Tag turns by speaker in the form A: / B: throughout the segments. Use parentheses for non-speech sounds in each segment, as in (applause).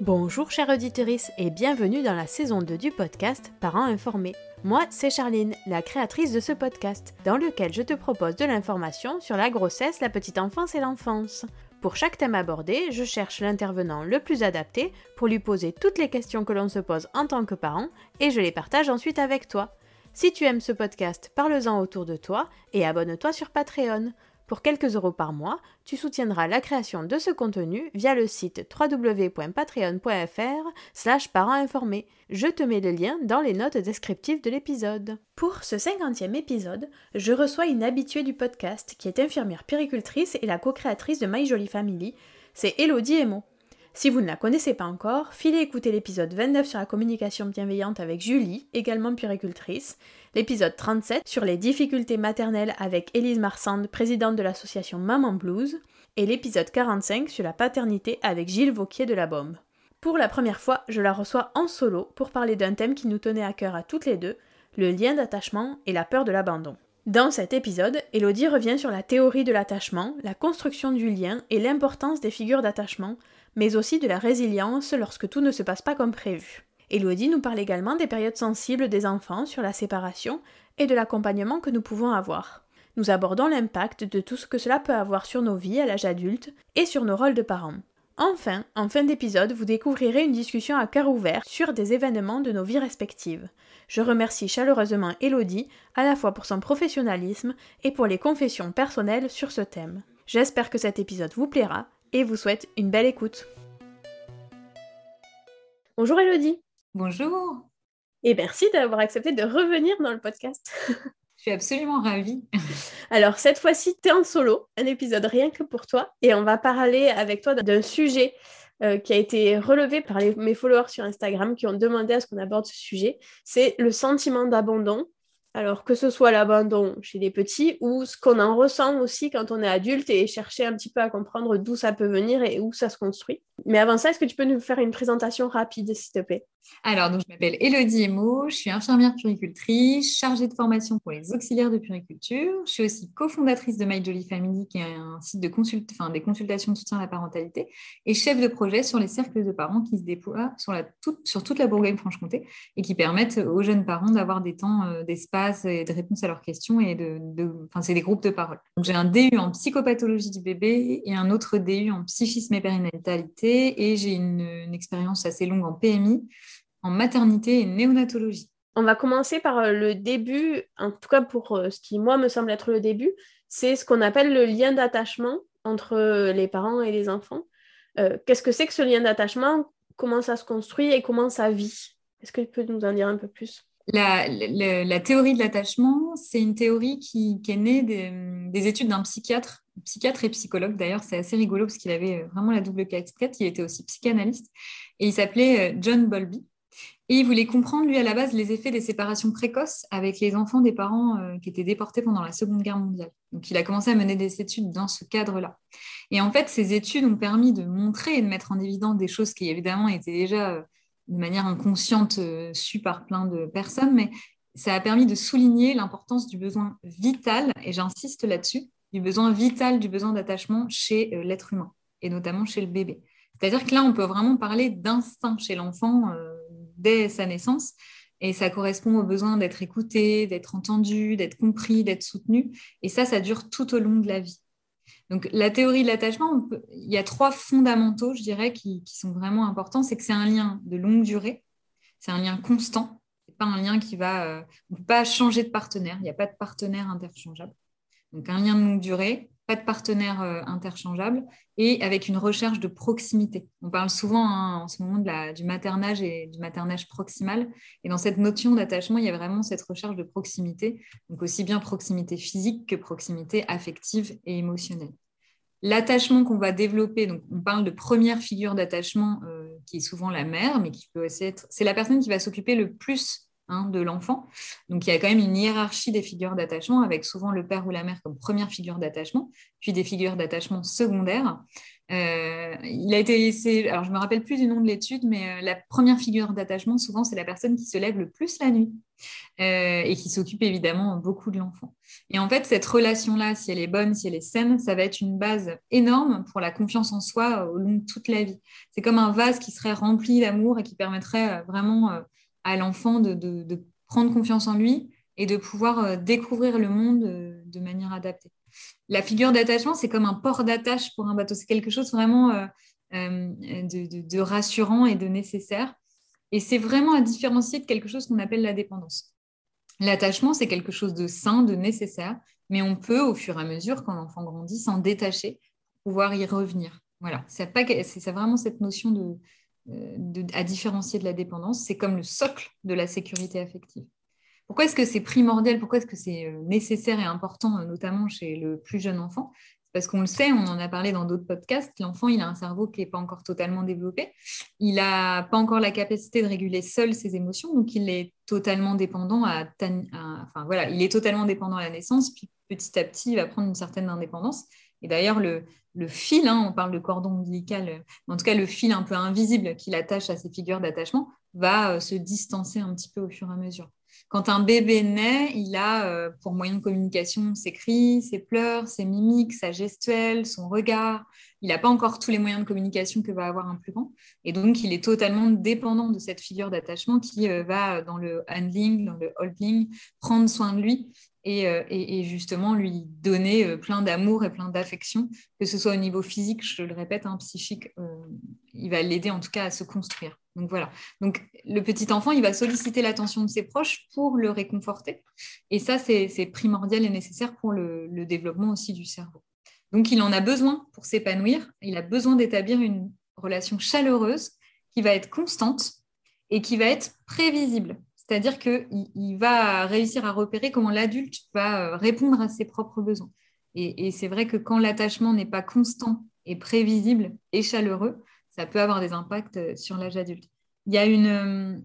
A: Bonjour chère auditrice et bienvenue dans la saison 2 du podcast Parents informés. Moi, c'est Charline, la créatrice de ce podcast, dans lequel je te propose de l'information sur la grossesse, la petite enfance et l'enfance. Pour chaque thème abordé, je cherche l'intervenant le plus adapté pour lui poser toutes les questions que l'on se pose en tant que parent et je les partage ensuite avec toi. Si tu aimes ce podcast, parle-en autour de toi et abonne-toi sur Patreon. Pour quelques euros par mois, tu soutiendras la création de ce contenu via le site www.patreon.fr slash informés. Je te mets le lien dans les notes descriptives de l'épisode. Pour ce cinquantième épisode, je reçois une habituée du podcast qui est infirmière péricultrice et la co-créatrice de My Jolie Family, c'est Elodie Emo. Si vous ne la connaissez pas encore, filez écouter l'épisode 29 sur la communication bienveillante avec Julie, également puéricultrice, l'épisode 37 sur les difficultés maternelles avec Élise Marsande, présidente de l'association Maman Blues, et l'épisode 45 sur la paternité avec Gilles Vauquier de la Bombe. Pour la première fois, je la reçois en solo pour parler d'un thème qui nous tenait à cœur à toutes les deux, le lien d'attachement et la peur de l'abandon. Dans cet épisode, Elodie revient sur la théorie de l'attachement, la construction du lien et l'importance des figures d'attachement, mais aussi de la résilience lorsque tout ne se passe pas comme prévu. Elodie nous parle également des périodes sensibles des enfants sur la séparation et de l'accompagnement que nous pouvons avoir. Nous abordons l'impact de tout ce que cela peut avoir sur nos vies à l'âge adulte et sur nos rôles de parents. Enfin, en fin d'épisode, vous découvrirez une discussion à cœur ouvert sur des événements de nos vies respectives. Je remercie chaleureusement Elodie, à la fois pour son professionnalisme et pour les confessions personnelles sur ce thème. J'espère que cet épisode vous plaira et vous souhaite une belle écoute. Bonjour Elodie.
B: Bonjour.
A: Et merci d'avoir accepté de revenir dans le podcast.
B: Je suis absolument ravie. (laughs)
A: Alors, cette fois-ci, tu es en solo, un épisode rien que pour toi. Et on va parler avec toi d'un sujet euh, qui a été relevé par mes followers sur Instagram qui ont demandé à ce qu'on aborde ce sujet. C'est le sentiment d'abandon alors que ce soit l'abandon chez les petits ou ce qu'on en ressent aussi quand on est adulte et chercher un petit peu à comprendre d'où ça peut venir et où ça se construit. Mais avant ça, est-ce que tu peux nous faire une présentation rapide, s'il te plaît?
B: Alors, donc, je m'appelle Elodie Emo, je suis infirmière puricultrice, chargée de formation pour les auxiliaires de puriculture. Je suis aussi cofondatrice de My Jolly Family, qui est un site de enfin, des consultations de soutien à la parentalité, et chef de projet sur les cercles de parents qui se déploient sur, la, toute, sur toute la Bourgogne-Franche-Comté et qui permettent aux jeunes parents d'avoir des temps euh, d'espace et de réponse à leurs questions. Et de, enfin, c'est des groupes de parole. j'ai un DU en psychopathologie du bébé et un autre DU en psychisme et périnatalité et j'ai une, expérience assez longue en PMI, en maternité et néonatologie.
A: On va commencer par euh, le début, en tout cas pour euh, ce qui, moi, me semble être le début, c'est ce qu'on appelle le lien d'attachement entre euh, les parents et les enfants. Qu'est-ce que c'est que ce lien d'attachement? Comment ça se construit et comment ça vit? Est-ce que tu peux nous en dire un peu plus?
B: La, la, théorie de l'attachement, c'est une théorie qui, est née des études d'un psychiatre psychiatre et psychologue. D'ailleurs, c'est assez rigolo parce qu'il avait vraiment la double casquette. Il était aussi psychanalyste et il s'appelait John Bowlby. Et il voulait comprendre, lui, à la base, les effets des séparations précoces avec les enfants des parents euh, qui étaient déportés pendant la Seconde Guerre mondiale. Donc, il a commencé à mener des études dans ce cadre-là. Et en fait, ces études ont permis de montrer et de mettre en évidence des choses qui, évidemment, étaient déjà euh, de manière inconsciente euh, sues par plein de personnes, mais ça a permis de souligner l'importance du besoin vital, et j'insiste là-dessus, du besoin vital, du besoin d'attachement chez l'être humain, et notamment chez le bébé. C'est-à-dire que là, on peut vraiment parler d'instinct chez l'enfant dès sa naissance. Et ça correspond au besoin d'être écouté, d'être entendu, d'être compris, d'être soutenu. Et ça, ça dure tout au long de la vie. Donc, la théorie de l'attachement, il y a trois fondamentaux, je dirais, qui, sont vraiment importants. C'est que c'est un lien de longue durée, c'est un lien constant, c'est pas un lien qui va euh, pas changer de partenaire. Il n'y a pas de partenaire interchangeable. Donc, un lien de longue durée, pas de partenaire euh, interchangeable et avec une recherche de proximité. On parle souvent hein, en ce moment la, du maternage et du maternage proximal. Et dans cette notion d'attachement, il y a vraiment cette recherche de proximité, donc aussi bien proximité physique que proximité affective et émotionnelle. L'attachement qu'on va développer, donc on parle de première figure d'attachement euh, qui est souvent la mère, mais qui peut aussi être, c'est la personne qui va s'occuper le plus Hein, de l'enfant. Donc il y a quand même une hiérarchie des figures d'attachement avec souvent le père ou la mère comme première figure d'attachement, puis des figures d'attachement secondaires. Euh, il a été, alors je me rappelle plus du nom de l'étude, mais euh, la première figure d'attachement souvent c'est la personne qui se lève le plus la nuit euh, et qui s'occupe évidemment beaucoup de l'enfant. Et en fait cette relation là, si elle est bonne, si elle est saine, ça va être une base énorme pour la confiance en soi au long de toute la vie. C'est comme un vase qui serait rempli d'amour et qui permettrait vraiment à l'enfant de, prendre confiance en lui et de pouvoir euh, découvrir le monde euh, de manière adaptée. La figure d'attachement, c'est comme un port d'attache pour un bateau. C'est quelque chose vraiment euh, de, rassurant et de nécessaire. Et c'est vraiment à différencier de quelque chose qu'on appelle la dépendance. L'attachement, c'est quelque chose de sain, de nécessaire, mais on peut, au fur et à mesure, quand l'enfant grandit, s'en détacher, pouvoir y revenir. Voilà, c'est vraiment cette notion de, à différencier de la dépendance. C'est comme le socle de la sécurité affective. Pourquoi est-ce que c'est primordial Pourquoi est-ce que c'est euh, nécessaire et important, euh, notamment chez le plus jeune enfant? Parce qu'on le sait, on en a parlé dans d'autres podcasts, l'enfant, il a un cerveau qui n'est pas encore totalement développé. Il n'a pas encore la capacité de réguler seul ses émotions, donc il est totalement dépendant à, enfin voilà, il est totalement dépendant à la naissance, puis petit à petit, il va prendre une certaine indépendance. Et d'ailleurs, le, fil, hein, on parle de cordon ombilical, euh, en tout cas le fil un peu invisible qui l'attache à ces figures d'attachement, va euh, se distancer un petit peu au fur et à mesure. Quand un bébé naît, il a euh, pour moyen de communication ses cris, ses pleurs, ses mimiques, sa gestuelle, son regard. Il n'a pas encore tous les moyens de communication que va avoir un plus grand. Et donc, il est totalement dépendant de cette figure d'attachement qui va, dans le handling, dans le holding, prendre soin de lui euh, et, justement lui donner euh, plein d'amour et plein d'affection, que ce soit au niveau physique, je le répète, hein, psychique, euh, il va l'aider en tout cas à se construire. Donc voilà. Le petit enfant, il va solliciter l'attention de ses proches pour le réconforter. Et ça, c'est primordial et nécessaire pour le, développement aussi du cerveau. Donc il en a besoin pour s'épanouir. Il a besoin d'établir une relation chaleureuse qui va être constante et qui va être prévisible. C'est-à-dire qu'il va réussir à repérer comment l'adulte va euh, répondre à ses propres besoins. Et, c'est vrai que quand l'attachement n'est pas constant et prévisible et chaleureux, ça peut avoir des impacts euh, sur l'âge adulte. Il y a une, euh,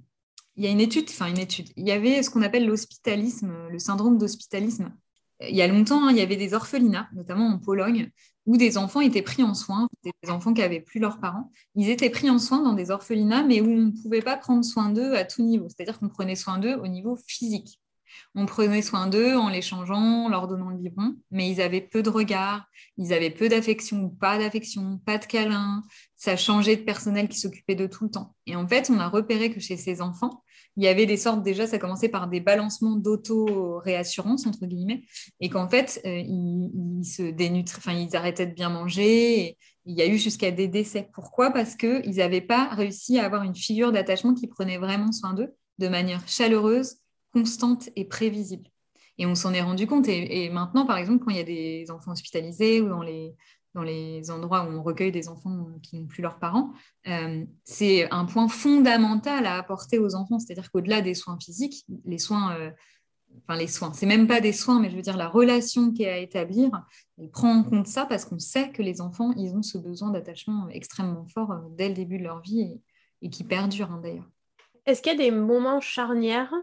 B: il y a une étude, enfin une étude, il y avait ce qu'on appelle l'hospitalisme, le syndrome d'hospitalisme. Il y a longtemps, hein, il y avait des orphelinats, notamment en Pologne, où des enfants étaient pris en soin, des enfants qui n'avaient plus leurs parents, ils étaient pris en soin dans des orphelinats, mais où on ne pouvait pas prendre soin d'eux à tout niveau. C'est-à-dire qu'on prenait soin d'eux au niveau physique. On prenait soin d'eux en les changeant, en leur donnant le biberon, mais ils avaient peu de regard, ils avaient peu d'affection ou pas d'affection, pas de câlin. Ça changeait de personnel qui s'occupait de tout le temps. Et en fait, on a repéré que chez ces enfants, il y avait des sortes, déjà, ça commençait par des balancements d'auto-réassurance, entre guillemets, et qu'en fait, euh, ils, se dénutri... enfin, ils arrêtaient de bien manger. il y a eu jusqu'à des décès. Pourquoi? Parce qu'ils n'avaient pas réussi à avoir une figure d'attachement qui prenait vraiment soin d'eux de manière chaleureuse, constante et prévisible. Et on s'en est rendu compte. Et, maintenant, par exemple, quand il y a des enfants hospitalisés ou dans les, dans les endroits où on recueille des enfants qui n'ont plus leurs parents, euh, c'est un point fondamental à apporter aux enfants. C'est-à-dire qu'au-delà des soins physiques, les soins, euh, enfin les soins, c'est même pas des soins, mais je veux dire la relation qui est à établir, elle prend en compte ça parce qu'on sait que les enfants, ils ont ce besoin d'attachement extrêmement fort euh, dès le début de leur vie et, qui perdure hein, d'ailleurs.
C: est-ce qu'il y a des moments charnières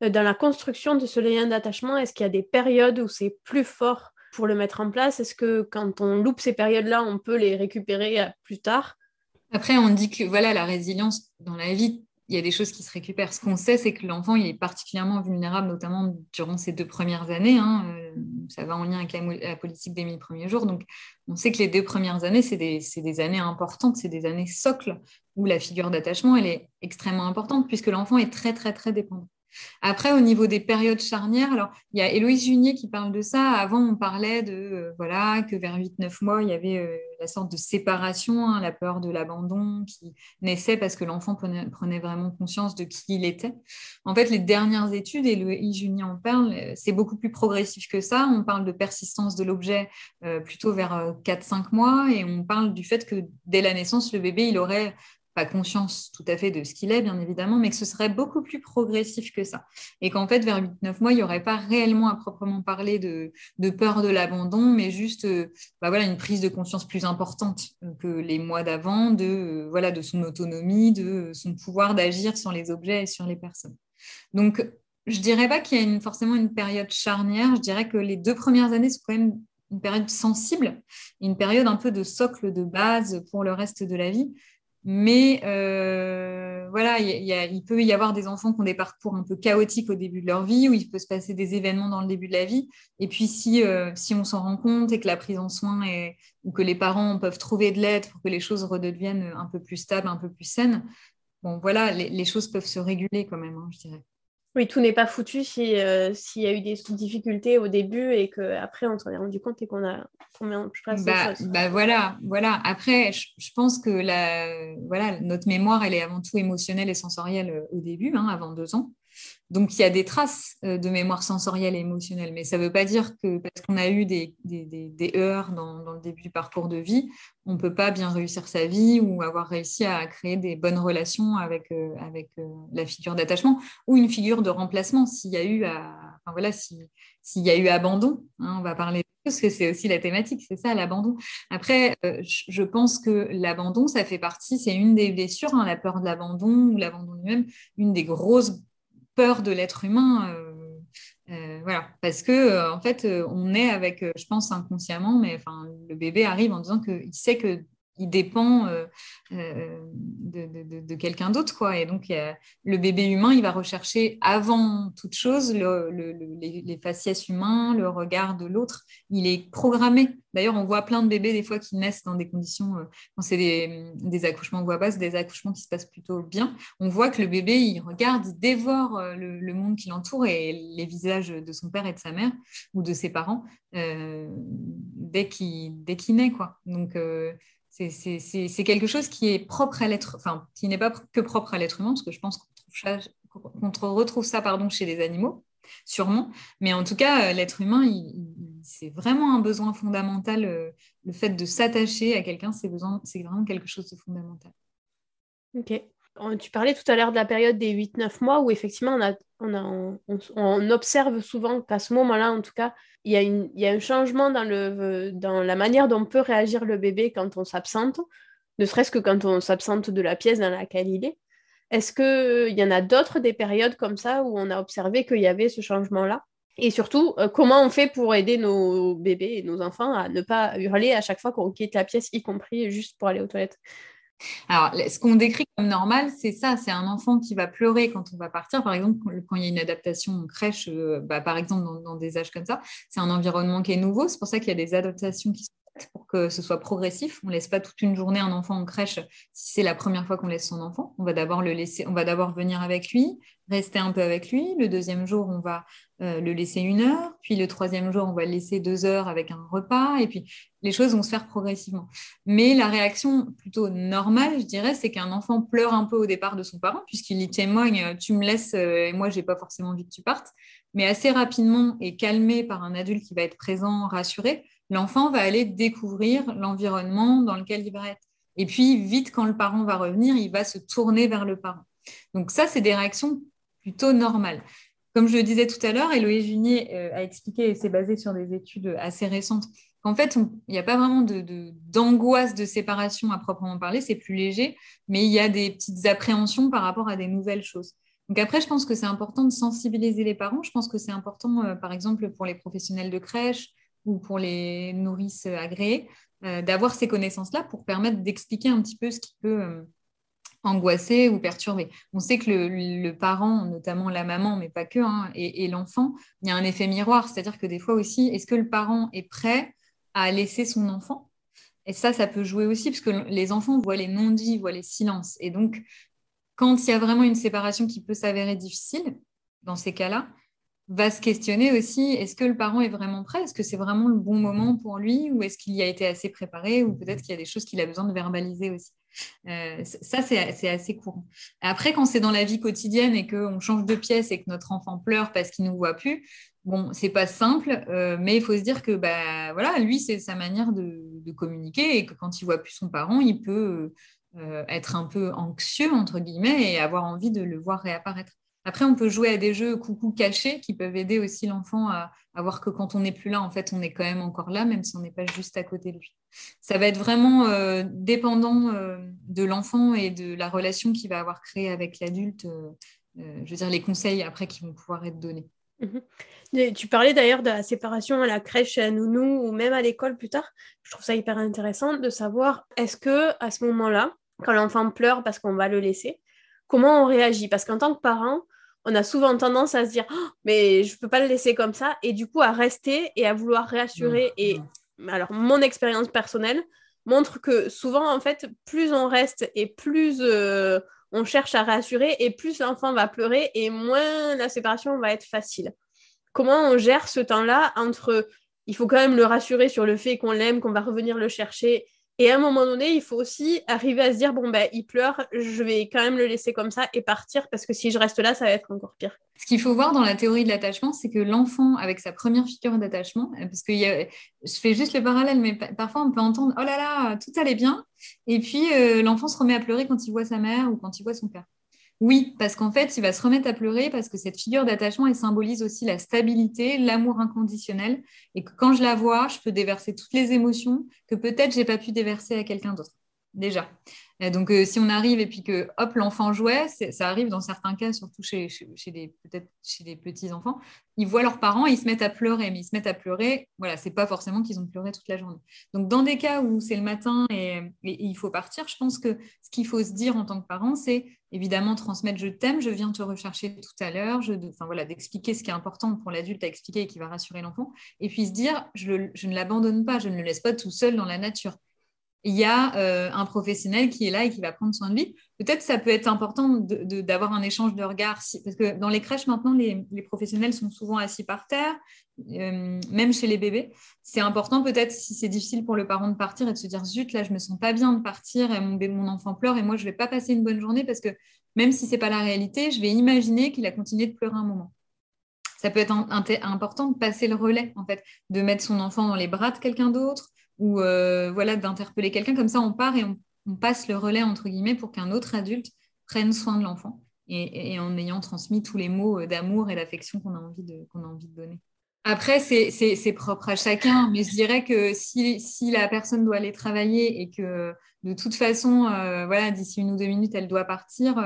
C: dans la construction de ce lien d'attachement? Est-ce qu'il y a des périodes où c'est plus fort pour le mettre en place? Est-ce que quand on loupe ces périodes-là, on peut les récupérer euh, plus tard?
B: Après, on dit que voilà, la résilience dans la vie, il y a des choses qui se récupèrent. Ce qu'on sait, c'est que l'enfant, est particulièrement vulnérable, notamment durant ces deux premières années. Hein. Euh, ça va en lien avec la, politique des mille premiers jours. Donc, on sait que les deux premières années, c'est des, des, années importantes, c'est des années socles où la figure d'attachement, elle est extrêmement importante puisque l'enfant est très, très, très dépendant. Après, au niveau des périodes charnières, il y a Héloïse Junier qui parle de ça. Avant, on parlait de euh, voilà que vers 8-9 mois, il y avait euh, la sorte de séparation, hein, la peur de l'abandon qui naissait parce que l'enfant prenait, vraiment conscience de qui il était. En fait, les dernières études, Héloïse Junier en parle, euh, c'est beaucoup plus progressif que ça. On parle de persistance de l'objet plutôt vers 4-5 mois et on parle du fait que dès la naissance, le bébé, il aurait pas conscience tout à fait de ce qu'il est, bien évidemment, mais que ce serait beaucoup plus progressif que ça. Et qu'en fait, vers 8-9 mois, il n'y aurait pas réellement à proprement parler de, peur de l'abandon, mais juste euh, bah voilà, une prise de conscience plus importante que les mois d'avant de, euh, voilà, de son autonomie, de son pouvoir d'agir sur les objets et sur les personnes. Donc, je ne dirais pas qu'il y a forcément une période charnière, je dirais que les deux premières années sont quand même une période sensible, une période un peu de socle de base pour le reste de la vie. Mais euh, voilà, il peut y avoir des enfants qui ont des parcours un peu chaotiques au début de leur vie, où il peut se passer des événements dans le début de la vie. Et puis, si, euh, si on s'en rend compte et que la prise en soin est, ou que les parents peuvent trouver de l'aide pour que les choses redeviennent un peu plus stables, un peu plus saines, bon, voilà, les, choses peuvent se réguler quand même, hein, je dirais.
C: Oui, tout n'est pas foutu euh, s'il y a eu des difficultés au début et qu'après on s'en est rendu compte et qu'on a combien
B: je bah, bah voilà, voilà. Après, je, pense que la, voilà, notre mémoire, elle est avant tout émotionnelle et sensorielle euh, au début, hein, avant deux ans. Donc, il y a des traces euh, de mémoire sensorielle et émotionnelle, mais ça ne veut pas dire que parce qu'on a eu des, des, heures dans, le début du parcours de vie, on ne peut pas bien réussir sa vie ou avoir réussi à créer des bonnes relations avec, euh, euh, la figure d'attachement ou une figure de remplacement s'il y a eu, voilà, s'il y a eu abandon. Hein, on va parler parce que c'est aussi la thématique, c'est ça, l'abandon. Après, je pense que l'abandon, ça fait partie, c'est une des blessures, hein, la peur de l'abandon ou l'abandon lui-même, une des grosses peur de l'être humain. Euh, euh, voilà, parce que euh, en fait, on est avec, je pense inconsciemment, mais enfin, le bébé arrive en disant qu'il sait que il dépend de, quelqu'un d'autre. Quoi. Et donc, le bébé humain, il va rechercher avant toute chose les, faciès humains, le regard de l'autre. Il est programmé. D'ailleurs, on voit plein de bébés des fois qui naissent dans des conditions, euh, quand c'est des, accouchements voix basse, des accouchements qui se passent plutôt bien. On voit que le bébé, il regarde, il dévore euh, le, monde qui l'entoure et les visages de son père et de sa mère ou de ses parents euh, dès qu'il naît. Quoi. Donc, c'est quelque chose qui est propre à l'être, enfin, qui n'est pas que propre à l'être humain, parce que je pense qu'on retrouve ça pardon, chez les animaux, sûrement. Mais en tout cas, euh, l'être humain, c'est vraiment un besoin fondamental. Euh, le fait de s'attacher à quelqu'un, c'est vraiment quelque chose de fondamental.
C: Ok. Tu parlais tout à l'heure de la période des 8-9 mois où effectivement on, observe souvent qu'à ce moment-là, en tout cas, il y, a un changement dans, la manière dont peut réagir le bébé quand on s'absente, ne serait-ce que quand on s'absente de la pièce dans laquelle il est. Est-ce qu'il y en a d'autres des périodes comme ça où on a observé qu'il y avait ce changement-là? Et surtout, euh, comment on fait pour aider nos bébés et nos enfants à ne pas hurler à chaque fois qu'on quitte la pièce, y compris juste pour aller aux toilettes?
B: Alors, ce qu'on décrit comme normal, c'est ça, c'est un enfant qui va pleurer quand on va partir. Par exemple, quand il y a une adaptation en crèche, euh, bah, par exemple dans, des âges comme ça, c'est un environnement qui est nouveau. C'est pour ça qu'il y a des adaptations qui sont pour que ce soit progressif. On ne laisse pas toute une journée un enfant en crèche si c'est la première fois qu'on laisse son enfant. On va d'abord le laisser, on va d'abord venir avec lui, rester un peu avec lui. Le deuxième jour, on va euh, le laisser une heure. Puis le troisième jour, on va le laisser deux heures avec un repas. Et puis les choses vont se faire progressivement. Mais la réaction plutôt normale, je dirais, c'est qu'un enfant pleure un peu au départ de son parent, puisqu'il y témoigne Tu me laisses euh, et moi, j'ai pas forcément envie que tu partes. Mais assez rapidement et calmé par un adulte qui va être présent, rassuré, l'enfant va aller découvrir l'environnement dans lequel il va être. Et puis, vite, quand le parent va revenir, il va se tourner vers le parent. Donc ça, c'est des réactions plutôt normales. comme je le disais tout à l'heure, Eloé Junier a expliqué, et c'est basé sur des études assez récentes, qu'en fait, il n'y a pas vraiment d'angoisse de, de, séparation à proprement parler, c'est plus léger, mais il y a des petites appréhensions par rapport à des nouvelles choses. Donc après, je pense que c'est important de sensibiliser les parents. Je pense que c'est important, euh, par exemple, pour les professionnels de crèche ou pour les nourrices agréées, euh, d'avoir ces connaissances-là pour permettre d'expliquer un petit peu ce qui peut euh, angoisser ou perturber. On sait que le, parent, notamment la maman, mais pas que, hein, et, l'enfant, il y a un effet miroir. C'est-à-dire que des fois aussi, est-ce que le parent est prêt à laisser son enfant? Et ça, ça peut jouer aussi, parce que les enfants voient les non-dits, voient les silences. Et donc, quand il y a vraiment une séparation qui peut s'avérer difficile, dans ces cas-là, va se questionner aussi, est-ce que le parent est vraiment prêt? Est-ce que c'est vraiment le bon moment pour lui? Ou est-ce qu'il y a été assez préparé? Ou peut-être qu'il y a des choses qu'il a besoin de verbaliser aussi. Euh, ça, c'est assez courant. Après, quand c'est dans la vie quotidienne et qu'on change de pièce et que notre enfant pleure parce qu'il ne nous voit plus, bon, c'est pas simple, euh, mais il faut se dire que bah, voilà, lui, c'est sa manière de, de, communiquer et que quand il voit plus son parent, il peut euh, être un peu anxieux, entre guillemets, et avoir envie de le voir réapparaître. Après, on peut jouer à des jeux coucou cachés qui peuvent aider aussi l'enfant à, voir que quand on n'est plus là, en fait, on est quand même encore là, même si on n'est pas juste à côté de lui. Ça va être vraiment euh, dépendant euh, de l'enfant et de la relation qu'il va avoir créée avec l'adulte. je veux dire, les conseils après qui vont pouvoir être donnés.
C: Mhm. Tu parlais d'ailleurs de la séparation à la crèche, à nounou ou même à l'école plus tard. Je trouve ça hyper intéressant de savoir est-ce que à ce moment-là, quand l'enfant pleure parce qu'on va le laisser, comment on réagit? Parce qu'en tant que parent, on a souvent tendance à se dire oh, mais je peux pas le laisser comme ça. Et du coup à rester et à vouloir réassurer et alors mon expérience personnelle montre que souvent en fait plus on reste et plus euh, on cherche à rassurer et plus l'enfant va pleurer et moins la séparation va être facile. Comment on gère ce temps-là entre il faut quand même le rassurer sur le fait qu'on l'aime, qu'on va revenir le chercher et à un moment donné, il faut aussi arriver à se dire bon, ben, il pleure, je vais quand même le laisser comme ça et partir parce que si je reste là, ça va être encore pire.
B: Ce qu'il faut voir dans la théorie de l'attachement, c'est que l'enfant, avec sa première figure d'attachement, euh, parce que je fais juste le parallèle, mais parfois on peut entendre oh là là, tout allait bien, et puis euh, l'enfant se remet à pleurer quand il voit sa mère ou quand il voit son père. Oui, parce qu'en fait, il va se remettre à pleurer parce que cette figure d'attachement, elle symbolise aussi la stabilité, l'amour inconditionnel, et que quand je la vois, je peux déverser toutes les émotions que peut-être j'ai pas pu déverser à quelqu'un d'autre déjà. Donc, euh, si on arrive et puis que, hop, l'enfant jouait, ça arrive dans certains cas, surtout chez, chez, des petits-enfants, ils voient leurs parents et ils se mettent à pleurer. Mais ils se mettent à pleurer, voilà, c'est pas forcément qu'ils ont pleuré toute la journée. Donc, dans des cas où c'est le matin et, il faut partir, je pense que ce qu'il faut se dire en tant que parent, c'est évidemment transmettre je t'aime, je viens te rechercher tout à l'heure, enfin voilà, d'expliquer ce qui est important pour l'adulte à expliquer et qui va rassurer l'enfant, et puis se dire je, je ne l'abandonne pas, je ne le laisse pas tout seul dans la nature il y a euh, un professionnel qui est là et qui va prendre soin de lui. Peut-être ça peut être important d'avoir un échange de regards, parce que dans les crèches maintenant, les, professionnels sont souvent assis par terre, euh, même chez les bébés. C'est important peut-être si c'est difficile pour le parent de partir et de se dire zut, là je me sens pas bien de partir et mon, mon enfant pleure et moi je vais pas passer une bonne journée parce que même si c'est pas la réalité, je vais imaginer qu'il a continué de pleurer un moment ça peut être important de passer le relais, en fait, de mettre son enfant dans les bras de quelqu'un d'autre, ou euh, voilà, d'interpeller quelqu'un. Comme ça, on part et on, passe le relais, entre guillemets, pour qu'un autre adulte prenne soin de l'enfant et, en ayant transmis tous les mots euh, d'amour et d'affection qu'on a, envie de, donner. Après, c'est propre à chacun, mais je dirais que si, la personne doit aller travailler et que de toute façon, euh, voilà, d'ici une ou deux minutes, elle doit partir,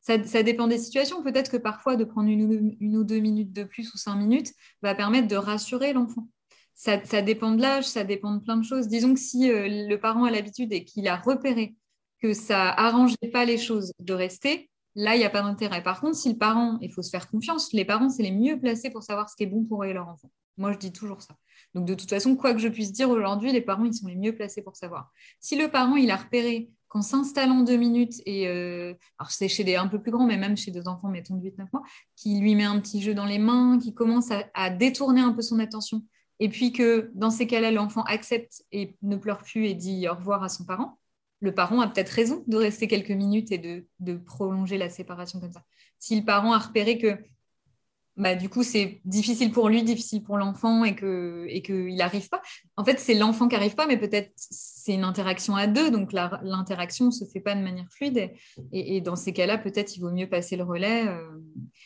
B: ça, ça, dépend des situations. Peut-être que parfois, de prendre une, une, ou deux minutes de plus ou cinq minutes va permettre de rassurer l'enfant ça, dépend de l'âge, ça dépend de plein de choses. Disons que si euh, le parent a l'habitude et qu'il a repéré que ça arrangeait pas les choses de rester, là, il n'y a pas d'intérêt. Par contre, si le parent, il faut se faire confiance, les parents, c'est les mieux placés pour savoir ce qui est bon pour eux et leur enfant. Moi, je dis toujours ça. Donc, de toute façon, quoi que je puisse dire aujourd'hui, les parents, ils sont les mieux placés pour savoir. Si le parent, il a repéré qu'en s'installant deux minutes, et euh, alors c'est chez des un peu plus grands, mais même chez des enfants, mettons de 8-9 mois, qui lui met un petit jeu dans les mains, qui commence à détourner un peu son attention, et puis que dans ces cas-là, l'enfant accepte et ne pleure plus et dit au revoir à son parent, le parent a peut-être raison de rester quelques minutes et de, prolonger la séparation comme ça. Si le parent a repéré que bah, du coup, c'est difficile pour lui, difficile pour l'enfant et qu'il et que n'arrive pas. En fait, c'est l'enfant qui n'arrive pas, mais peut-être c'est une interaction à deux, donc l'interaction ne se fait pas de manière fluide. Et, dans ces cas-là, peut-être il vaut mieux passer le relais. Euh.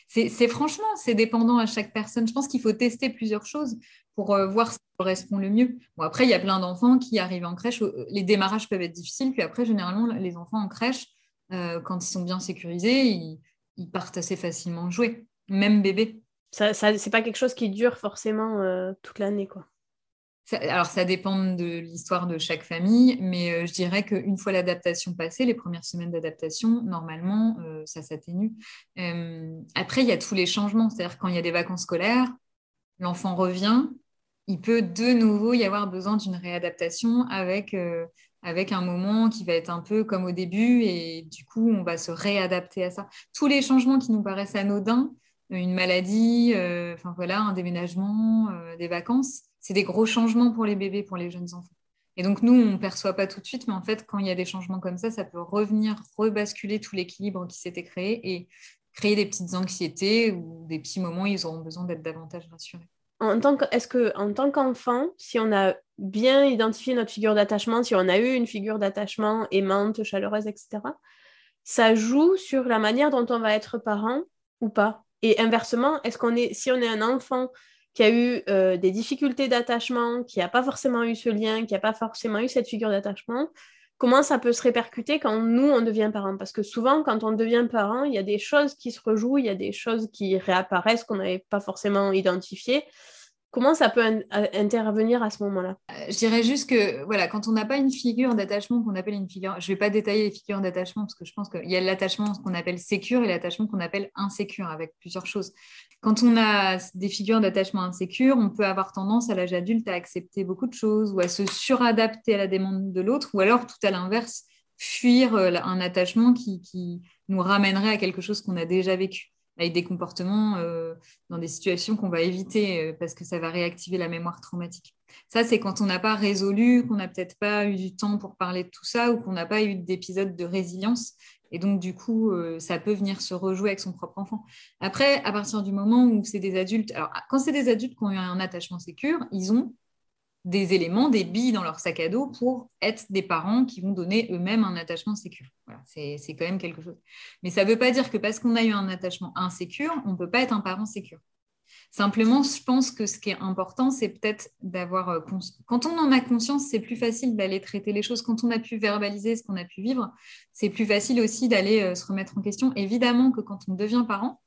B: C'est franchement, c'est dépendant à chaque personne. Je pense qu'il faut tester plusieurs choses pour euh, voir ce qui correspond le mieux. Bon, après, il y a plein d'enfants qui arrivent en crèche. Les démarrages peuvent être difficiles. Puis après, généralement, les enfants en crèche, euh, quand ils sont bien sécurisés, ils, partent assez facilement jouer, même bébé.
C: Ça, ça c'est pas quelque chose qui dure forcément euh, toute l'année, quoi.
B: alors, ça dépend de l'histoire de chaque famille, mais je dirais qu'une fois l'adaptation passée, les premières semaines d'adaptation, normalement, ça s'atténue. après, il y a tous les changements, c'est-à-dire quand il y a des vacances scolaires, l'enfant revient, il peut de nouveau y avoir besoin d'une réadaptation avec, euh, avec un moment qui va être un peu comme au début et du coup, on va se réadapter à ça. Tous les changements qui nous paraissent anodins, une maladie, euh, voilà, un déménagement, euh, des vacances, c'est des gros changements pour les bébés, pour les jeunes enfants. Et donc, nous, on ne perçoit pas tout de suite, mais en fait, quand il y a des changements comme ça, ça peut revenir, rebasculer tout l'équilibre qui s'était créé et créer des petites anxiétés ou des petits moments où ils auront besoin d'être davantage rassurés
C: est-ce que en tant qu'enfant, si on a bien identifié notre figure d'attachement, si on a eu une figure d'attachement aimante, chaleureuse, etc., ça joue sur la manière dont on va être parent ou pas? Et inversement, est-ce qu'on est, si on est un enfant qui a eu euh, des difficultés d'attachement, qui n'a pas forcément eu ce lien, qui n'a pas forcément eu cette figure d'attachement, comment ça peut se répercuter quand nous, on devient parent Parce que souvent, quand on devient parent, il y a des choses qui se rejouent, il y a des choses qui réapparaissent qu'on n'avait pas forcément identifiées. Comment ça peut intervenir à ce moment-là?
B: Euh, Je dirais juste que voilà, quand on n'a pas une figure d'attachement qu'on appelle une figure, je ne vais pas détailler les figures d'attachement parce que je pense qu'il y a l'attachement qu'on appelle sécure et l'attachement qu'on appelle insécure avec plusieurs choses. Quand on a des figures d'attachement insécure, on peut avoir tendance à l'âge adulte à accepter beaucoup de choses ou à se suradapter à la demande de l'autre ou alors tout à l'inverse, fuir euh, un attachement qui nous ramènerait à quelque chose qu'on a déjà vécu avec des comportements euh, dans des situations qu'on va éviter euh, parce que ça va réactiver la mémoire traumatique. Ça, c'est quand on n'a pas résolu, qu'on n'a peut-être pas eu du temps pour parler de tout ça ou qu'on n'a pas eu d'épisode de résilience. Et donc, du coup, euh, ça peut venir se rejouer avec son propre enfant. Après, à partir du moment où c'est des adultes, alors quand c'est des adultes qui ont eu un attachement sécure, ils ont des éléments, des billes dans leur sac à dos pour être des parents qui vont donner eux-mêmes un attachement sécure. C'est quand même quelque chose. Mais ça ne veut pas dire que parce qu'on a eu un attachement insécure, on ne peut pas être un parent sécure. Simplement, je pense que ce qui est important, c'est peut-être d'avoir... Euh, quand on en a conscience, c'est plus facile d'aller traiter les choses. Quand on a pu verbaliser ce qu'on a pu vivre, c'est plus facile aussi d'aller euh, se remettre en question. Évidemment que quand on devient parent,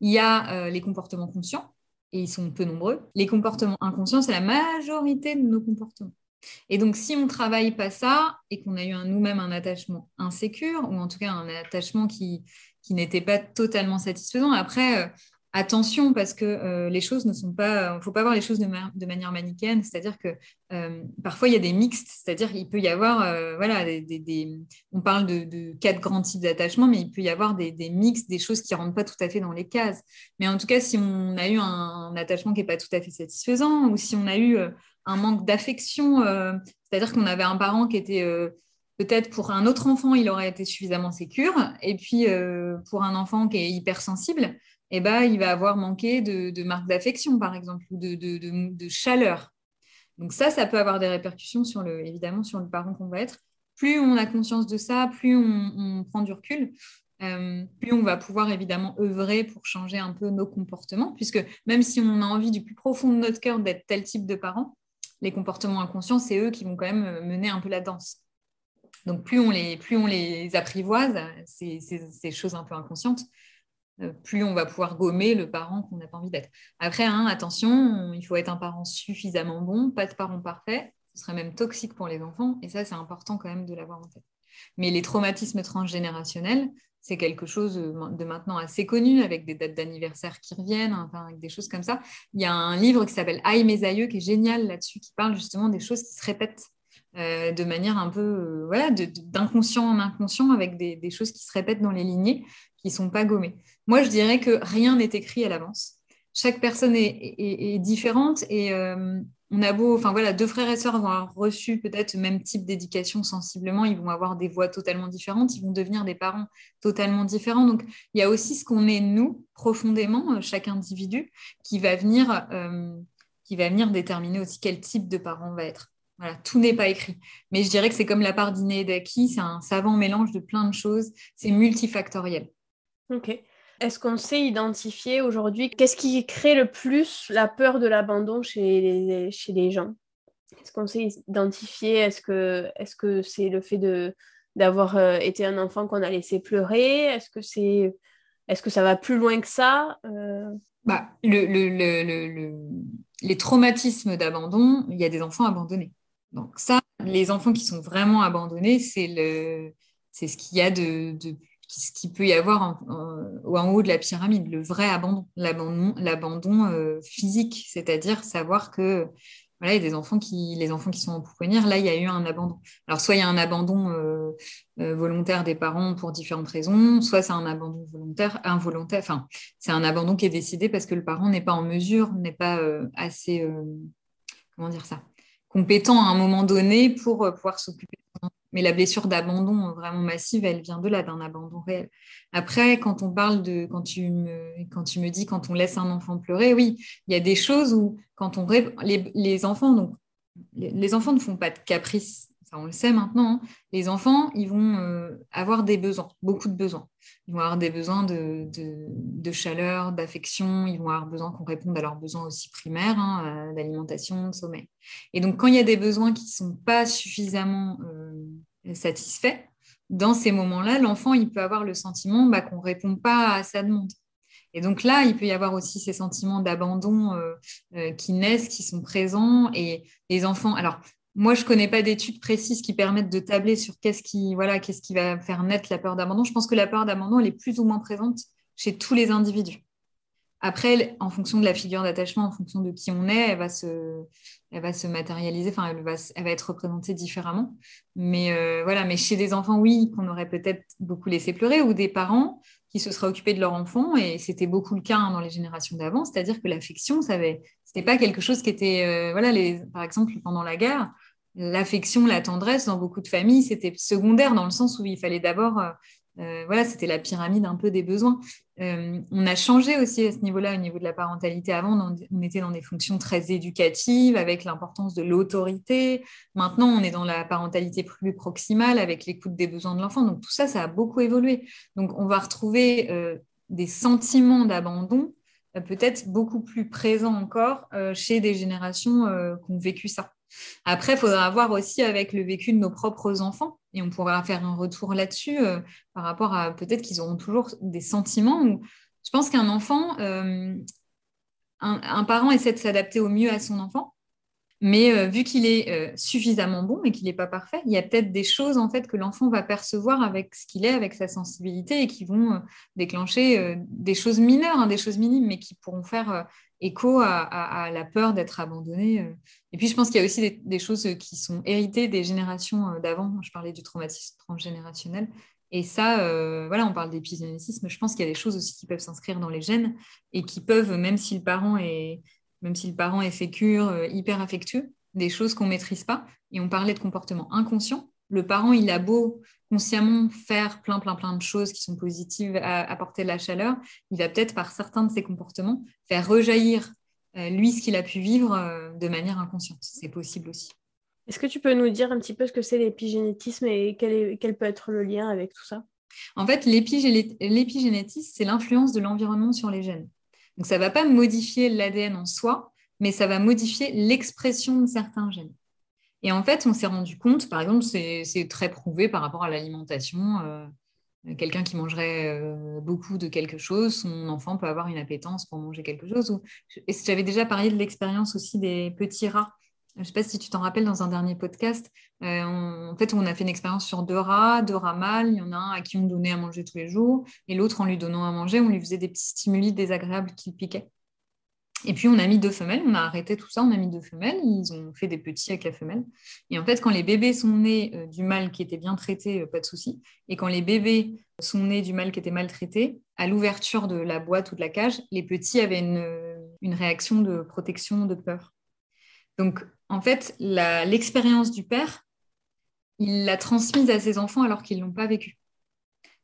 B: il y a euh, les comportements conscients et ils sont peu nombreux. Les comportements inconscients, c'est la majorité de nos comportements. Et donc, si on ne travaille pas ça et qu'on a eu nous-mêmes un attachement insécure, ou en tout cas un attachement qui, qui n'était pas totalement satisfaisant, après, euh, attention parce que euh, les choses ne sont pas, il ne faut pas voir les choses de, manière manichéenne, c'est-à-dire que euh, parfois il y a des mixtes, c'est-à-dire qu'il peut y avoir, euh, voilà, on parle de, quatre grands types d'attachement, mais il peut y avoir des, mixtes, des choses qui ne rentrent pas tout à fait dans les cases. Mais en tout cas, si on a eu un, attachement qui n'est pas tout à fait satisfaisant, ou si on a eu un manque d'affection, c'est-à-dire qu'on avait un parent qui était peut-être pour un autre enfant, il aurait été suffisamment sécure, et puis pour un enfant qui est hypersensible, eh ben, il va avoir manqué de, marques d'affection, par exemple, ou de, chaleur. Donc ça, ça peut avoir des répercussions sur le, évidemment sur le parent qu'on va être. Plus on a conscience de ça, plus on, prend du recul, euh, plus on va pouvoir évidemment œuvrer pour changer un peu nos comportements, puisque même si on a envie du plus profond de notre cœur d'être tel type de parent, les comportements inconscients, c'est eux qui vont quand même mener un peu la danse. Donc plus on les, plus on les apprivoise, ces, choses un peu inconscientes, euh, plus on va pouvoir gommer le parent qu'on n'a pas envie d'être. Après, hein, attention, il faut être un parent suffisamment bon, pas de parent parfait, ce serait même toxique pour les enfants, et ça, c'est important quand même de l'avoir en tête. Mais les traumatismes transgénérationnels, c'est quelque chose de maintenant assez connu, avec des dates d'anniversaire qui reviennent, avec des choses comme ça. Il y a un livre qui s'appelle Aïe mes aïeux, qui est génial là-dessus, qui parle justement des choses qui se répètent euh, de manière un peu euh, voilà, d'inconscient en inconscient, avec des, choses qui se répètent dans les lignées, qui ne sont pas gommées. Moi, je dirais que rien n'est écrit à l'avance. Chaque personne est, différente et euh, on a beau, enfin voilà, deux frères et sœurs vont avoir reçu peut-être le même type d'éducation sensiblement, ils vont avoir des voix totalement différentes, ils vont devenir des parents totalement différents. Donc, il y a aussi ce qu'on est nous profondément, chaque individu, qui va venir, qui va venir déterminer aussi quel type de parent on va être. Voilà, tout n'est pas écrit. Mais je dirais que c'est comme la part d'acquis, c'est un savant mélange de plein de choses, c'est multifactoriel.
C: Ok. Est-ce qu'on sait identifier aujourd'hui qu'est-ce qui crée le plus la peur de l'abandon chez les, chez les gens? Est-ce qu'on sait identifier Est-ce que c'est -ce c'est le fait de d'avoir euh, été un enfant qu'on a laissé pleurer? Est-ce que c'est est-ce que ça va plus loin que ça? Euh?
B: bah, le, le, le, Les traumatismes d'abandon, il y a des enfants abandonnés. Donc ça, les enfants qui sont vraiment abandonnés, c'est le, c'est ce qu'il y a de, ce qu'il peut y avoir en, en, haut de la pyramide, le vrai abandon, l'abandon, euh, physique, c'est-à-dire savoir que voilà, il y a des enfants qui, les enfants qui sont en pouponnière, là, il y a eu un abandon. Alors, soit il y a un abandon euh, euh, volontaire des parents pour différentes raisons, soit c'est un abandon volontaire, involontaire, enfin, c'est un abandon qui est décidé parce que le parent n'est pas en mesure, n'est pas assez, comment dire ça, compétent à un moment donné pour pouvoir s'occuper mais la blessure d'abandon vraiment massive, elle vient de là, d'un abandon réel. Après, quand on parle de, quand tu me, dis, quand on laisse un enfant pleurer, oui, il y a des choses où, quand on les, les enfants, donc, les, enfants ne font pas de caprices, on le sait maintenant. Hein. Les enfants, ils vont euh, avoir des besoins, beaucoup de besoins. Ils vont avoir des besoins de, chaleur, d'affection. Ils vont avoir besoin qu'on réponde à leurs besoins aussi primaires, hein, euh, d'alimentation, de sommeil. Et donc, quand il y a des besoins qui ne sont pas suffisamment euh, satisfaits, dans ces moments-là, l'enfant, il peut avoir le sentiment bah, qu'on ne répond pas à sa demande. Et donc là, il peut y avoir aussi ces sentiments d'abandon qui naissent, qui sont présents. Et les enfants, alors moi, je ne connais pas d'études précises qui permettent de tabler sur qu'est-ce qui, voilà, qui va faire naître la peur d'abandon. Je pense que la peur d'abandon, elle est plus ou moins présente chez tous les individus. Après, en fonction de la figure d'attachement, en fonction de qui on est, elle va se, elle va se matérialiser, enfin, elle va, elle va être représentée différemment. Mais euh, voilà, mais chez des enfants, oui, qu'on aurait peut-être beaucoup laissé pleurer, ou des parents qui se seraient occupés de leur enfant, et c'était beaucoup le cas hein, dans les générations d'avant, c'est-à-dire que l'affection, ce n'était pas quelque chose qui était, euh, voilà, par exemple, pendant la guerre, l'affection, la tendresse, dans beaucoup de familles, c'était secondaire dans le sens où il fallait d'abord euh, euh, voilà, c'était la pyramide un peu des besoins. Euh, on a changé aussi à ce niveau-là, au niveau de la parentalité. Avant, on, était dans des fonctions très éducatives, avec l'importance de l'autorité. Maintenant, on est dans la parentalité plus proximale, avec l'écoute des besoins de l'enfant. Donc tout ça, ça a beaucoup évolué. Donc on va retrouver des sentiments d'abandon peut-être beaucoup plus présents encore chez des générations qui ont vécu ça. Après, il faudra voir aussi avec le vécu de nos propres enfants, et on pourra faire un retour là-dessus euh, par rapport à peut-être qu'ils auront toujours des sentiments. Où je pense qu'un enfant, euh, un, parent essaie de s'adapter au mieux à son enfant, mais euh, vu qu'il est suffisamment bon et qu'il n'est pas parfait, il y a peut-être des choses en fait que l'enfant va percevoir avec ce qu'il est, avec sa sensibilité, et qui vont déclencher des choses mineures, hein, des choses minimes, mais qui pourront faire écho à, la peur d'être abandonné. Euh. Et puis, je pense qu'il y a aussi des, choses qui sont héritées des générations euh, d'avant. Je parlais du traumatisme transgénérationnel. Et ça, euh, voilà, on parle d'épigénétisme. Je pense qu'il y a des choses aussi qui peuvent s'inscrire dans les gènes et qui peuvent, même si le parent est, même si le parent est sécure, hyper affectueux, des choses qu'on maîtrise pas. Et on parlait de comportement inconscient. Le parent, il a beau consciemment faire plein, plein, plein de choses qui sont positives, à apporter de la chaleur, il va peut-être par certains de ses comportements faire rejaillir euh, lui ce qu'il a pu vivre euh, de manière inconsciente. C'est possible aussi.
C: Est-ce que tu peux nous dire un petit peu ce que c'est l'épigénétisme et quel, quel, peut être le lien avec tout ça?
B: En fait, l'épigénétisme, c'est l'influence de l'environnement sur les gènes. Donc, ça ne va pas modifier l'ADN en soi, mais ça va modifier l'expression de certains gènes. Et en fait, on s'est rendu compte, par exemple, c'est très prouvé par rapport à l'alimentation. Euh, quelqu'un qui mangerait euh, beaucoup de quelque chose, son enfant peut avoir une appétence pour manger quelque chose. J'avais déjà parlé de l'expérience aussi des petits rats. Je ne sais pas si tu t'en rappelles dans un dernier podcast. Euh, en fait, on a fait une expérience sur deux rats, deux rats mâles. Il y en a un à qui on donnait à manger tous les jours, et l'autre, en lui donnant à manger, on lui faisait des petits stimuli désagréables qui piquaient. Et puis, on a mis deux femelles, on a arrêté tout ça, on a mis deux femelles, ils ont fait des petits avec la femelle. Et en fait, quand les bébés sont nés euh, du mâle qui était bien traité, euh, pas de souci. Et quand les bébés sont nés du mâle qui était maltraité, à l'ouverture de la boîte ou de la cage, les petits avaient une, réaction de protection, de peur. Donc, en fait, l'expérience du père, il l'a transmise à ses enfants alors qu'ils ne l'ont pas vécu.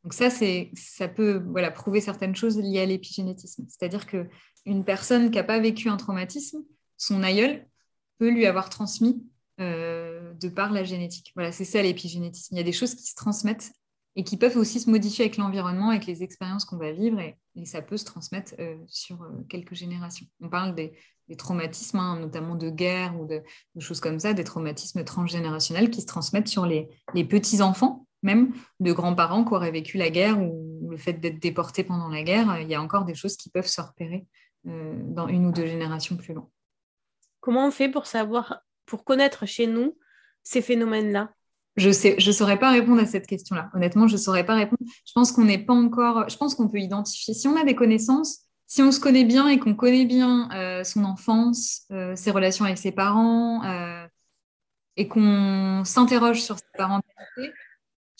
B: Donc ça, ça peut voilà, prouver certaines choses liées à l'épigénétisme. C'est-à-dire que une personne qui n'a pas vécu un traumatisme, son aïeul peut lui avoir transmis euh, de par la génétique. Voilà, c'est ça l'épigénétisme. Il y a des choses qui se transmettent et qui peuvent aussi se modifier avec l'environnement, avec les expériences qu'on va vivre, et, ça peut se transmettre euh, sur euh, quelques générations. On parle des, traumatismes, hein, notamment de guerre ou de, choses comme ça, des traumatismes transgénérationnels qui se transmettent sur les, petits-enfants, même de grands-parents qui auraient vécu la guerre ou le fait d'être déportés pendant la guerre. Il y a encore des choses qui peuvent se repérer euh, dans une ou deux générations plus loin.
C: Comment on fait pour savoir, pour connaître chez nous ces phénomènes-là?
B: Je sais, je saurais pas répondre à cette question-là. Honnêtement, je saurais pas répondre. Je pense qu'on n'est pas encore. Je pense qu'on peut identifier. Si on a des connaissances, si on se connaît bien et qu'on connaît bien euh, son enfance, euh, ses relations avec ses parents, euh, et qu'on s'interroge sur ses parents,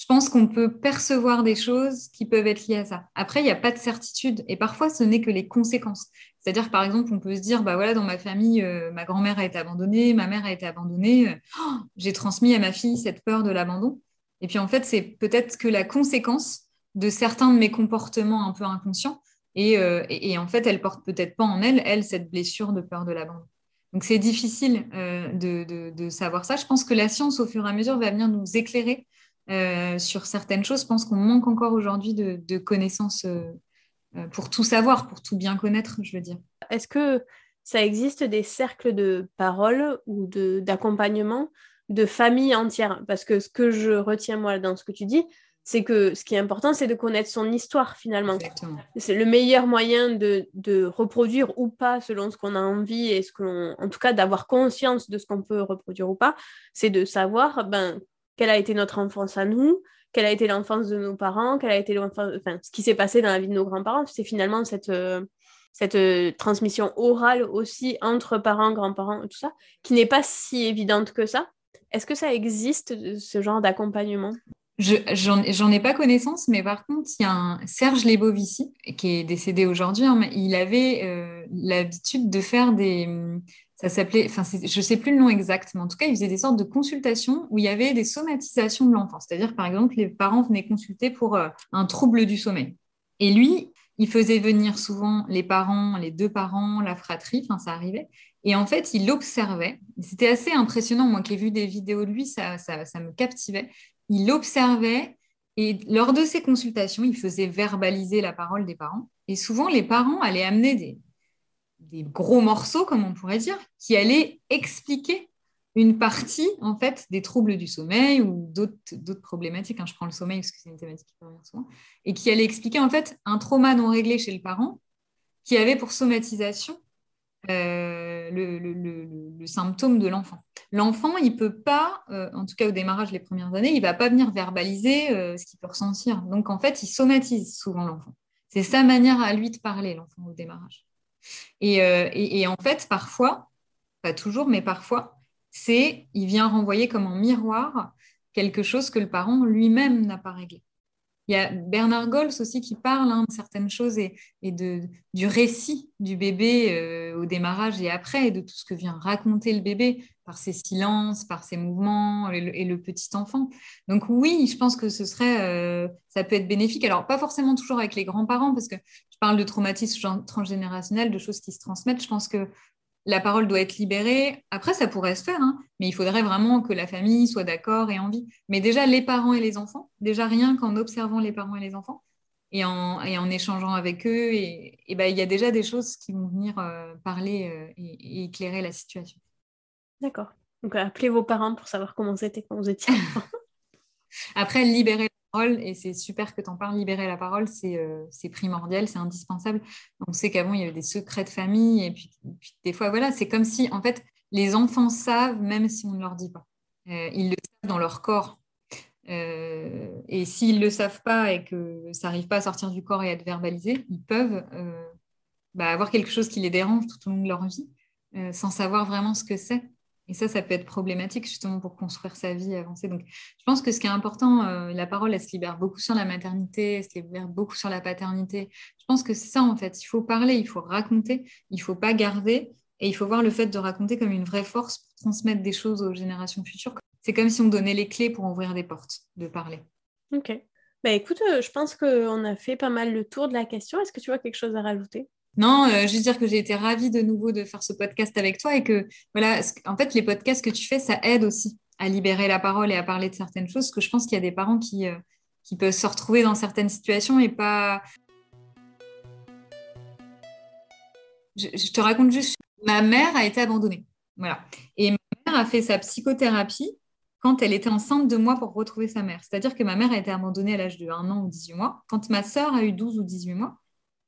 B: je pense qu'on peut percevoir des choses qui peuvent être liées à ça. Après, il n'y a pas de certitude, et parfois, ce n'est que les conséquences. C'est-à-dire, par exemple, on peut se dire, bah voilà, dans ma famille, euh, ma grand-mère a été abandonnée, ma mère a été abandonnée, euh, oh, j'ai transmis à ma fille cette peur de l'abandon. Et puis, en fait, c'est peut-être que la conséquence de certains de mes comportements un peu inconscients. Et, euh, en fait, elle porte peut-être pas en elle, elle, cette blessure de peur de l'abandon. Donc, c'est difficile de, savoir ça. Je pense que la science, au fur et à mesure, va venir nous éclairer sur certaines choses. Je pense qu'on manque encore aujourd'hui de, connaissances euh, pour tout savoir, pour tout bien connaître, je veux dire.
C: Est-ce que ça existe des cercles de parole ou d'accompagnement de, familles entières? Parce que ce que je retiens moi dans ce que tu dis, c'est que ce qui est important, c'est de connaître son histoire finalement. C'est le meilleur moyen de, de, reproduire ou pas selon ce qu'on a envie et ce que en tout cas d'avoir conscience de ce qu'on peut reproduire ou pas, c'est de savoir ben, quelle a été notre enfance à nous, quelle a été l'enfance de nos parents, quelle a été enfin, ce qui s'est passé dans la vie de nos grands-parents. C'est finalement cette, euh, cette euh, transmission orale aussi entre parents, grands-parents, tout ça, qui n'est pas si évidente que ça. Est-ce que ça existe, ce genre d'accompagnement?
B: J'en ai pas connaissance, mais par contre, il y a un Serge Lebovici, qui est décédé aujourd'hui, hein, il avait euh, l'habitude de faire des, ça s'appelait, enfin, je ne sais plus le nom exact, mais en tout cas, il faisait des sortes de consultations où il y avait des somatisations de l'enfant. C'est-à-dire, par exemple, les parents venaient consulter pour euh, un trouble du sommeil. Et lui, il faisait venir souvent les parents, les deux parents, la fratrie, enfin, ça arrivait. Et en fait, il observait. C'était assez impressionnant, moi qui ai vu des vidéos de lui, ça, ça, ça me captivait. Il observait et lors de ces consultations, il faisait verbaliser la parole des parents. Et souvent, les parents allaient amener des, des gros morceaux, comme on pourrait dire, qui allaient expliquer une partie en fait des troubles du sommeil ou d'autres problématiques. Hein. Je prends le sommeil parce que c'est une thématique qui revient souvent, et qui allait expliquer en fait un trauma non réglé chez le parent qui avait pour somatisation euh, le, symptôme de l'enfant. L'enfant, il peut pas, euh, en tout cas au démarrage les premières années, il va pas venir verbaliser euh, ce qu'il peut ressentir. Donc en fait, il somatise souvent l'enfant. C'est sa manière à lui de parler, l'enfant au démarrage. Euh, et, en fait, parfois, pas toujours, mais parfois, c'est, il vient renvoyer comme en miroir quelque chose que le parent lui-même n'a pas réglé. Il y a Bernard Gols aussi qui parle hein, de certaines choses et, de, du récit du bébé euh, au démarrage et après, et de tout ce que vient raconter le bébé par ses silences, par ses mouvements et le, petit enfant. Donc oui, je pense que ce serait, euh, ça peut être bénéfique. Alors pas forcément toujours avec les grands-parents, parce que je parle de traumatisme transgénérationnel, de choses qui se transmettent. Je pense que la parole doit être libérée. Après, ça pourrait se faire, hein, mais il faudrait vraiment que la famille soit d'accord et envie. Mais déjà, les parents et les enfants, déjà rien qu'en observant les parents et les enfants et en, en échangeant avec eux, et, ben, il y a déjà des choses qui vont venir euh, parler euh, et, éclairer la situation.
C: D'accord. Donc, appelez vos parents pour savoir comment c'était quand vous étiez (laughs) enfant.
B: Après, libérer et c'est super que tu en parles, libérer la parole, euh, c'est primordial, c'est indispensable. On sait qu'avant, il y avait des secrets de famille, et puis, des fois, voilà, c'est comme si, en fait, les enfants savent, même si on ne leur dit pas. Euh, ils le savent dans leur corps. Euh, et s'ils ne le savent pas et que ça n'arrive pas à sortir du corps et à être verbalisé, ils peuvent bah, avoir quelque chose qui les dérange tout au long de leur vie, sans savoir vraiment ce que c'est. Et ça, ça peut être problématique justement pour construire sa vie, avancer. Donc, je pense que ce qui est important, euh, la parole, elle se libère beaucoup sur la maternité, elle se libère beaucoup sur la paternité. Je pense que c'est ça, en fait. Il faut parler, il faut raconter, il ne faut pas garder. Et il faut voir le fait de raconter comme une vraie force pour transmettre des choses aux générations futures. C'est comme si on donnait les clés pour ouvrir des portes, de parler.
C: Ok. Bah écoute, euh, je pense qu'on a fait pas mal le tour de la question. Est-ce que tu as quelque chose à rajouter?
B: Non, euh, juste dire que j'ai été ravie de nouveau de faire ce podcast avec toi et que, voilà, en fait, les podcasts que tu fais, ça aide aussi à libérer la parole et à parler de certaines choses. Que je pense qu'il y a des parents qui, euh, peuvent se retrouver dans certaines situations et pas. Je, je te raconte juste, ma mère a été abandonnée. Voilà. Et ma mère a fait sa psychothérapie quand elle était enceinte de moi pour retrouver sa mère. C'est-à-dire que ma mère a été abandonnée à l'âge de 1 an ou 18 mois. Quand ma sœur a eu 12 ou 18 mois,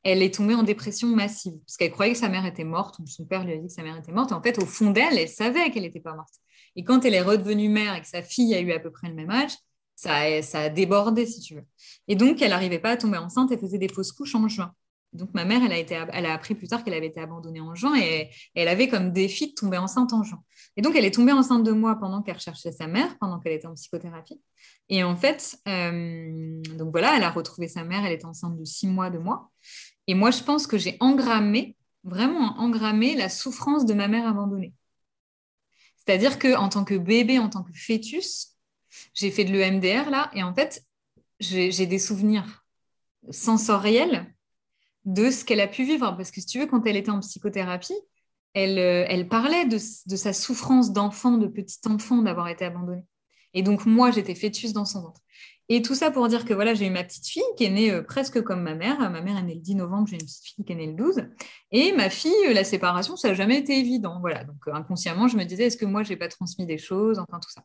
B: elle est tombée en dépression massive parce qu'elle croyait que sa mère était morte ou son père lui a dit que sa mère était morte. Et en fait, au fond d'elle, elle savait qu'elle n'était pas morte. Et quand elle est redevenue mère et que sa fille a eu à peu près le même âge, ça a, débordé, si tu veux. Et donc, elle n'arrivait pas à tomber enceinte et faisait des fausses couches en juin. Donc, ma mère, elle elle a appris plus tard qu'elle avait été abandonnée en juin et, elle avait comme défi de tomber enceinte en juin. Et donc, elle est tombée enceinte de moi pendant qu'elle recherchait sa mère, pendant qu'elle était en psychothérapie. Et en fait, euh, donc voilà, elle a retrouvé sa mère, elle était enceinte de six mois de moi. Et moi, je pense que j'ai engrammé, vraiment engrammé la souffrance de ma mère abandonnée. C'est-à-dire qu'en tant que bébé, en tant que fœtus, j'ai fait de l'EMDR là, et en fait, j'ai des souvenirs sensoriels de ce qu'elle a pu vivre. Parce que si tu veux, quand elle était en psychothérapie, elle, euh, parlait de, sa souffrance d'enfant, de petit enfant, d'avoir été abandonnée. Et donc, moi, j'étais fœtus dans son ventre. Et tout ça pour dire que voilà, j'ai eu ma petite fille qui est née euh, presque comme ma mère. Ma mère est née le 10 novembre, j'ai une petite fille qui est née le 12. Et ma fille, euh, la séparation, ça n'a jamais été évident. Voilà, donc inconsciemment, je me disais, est-ce que moi, je n'ai pas transmis des choses Enfin, tout ça.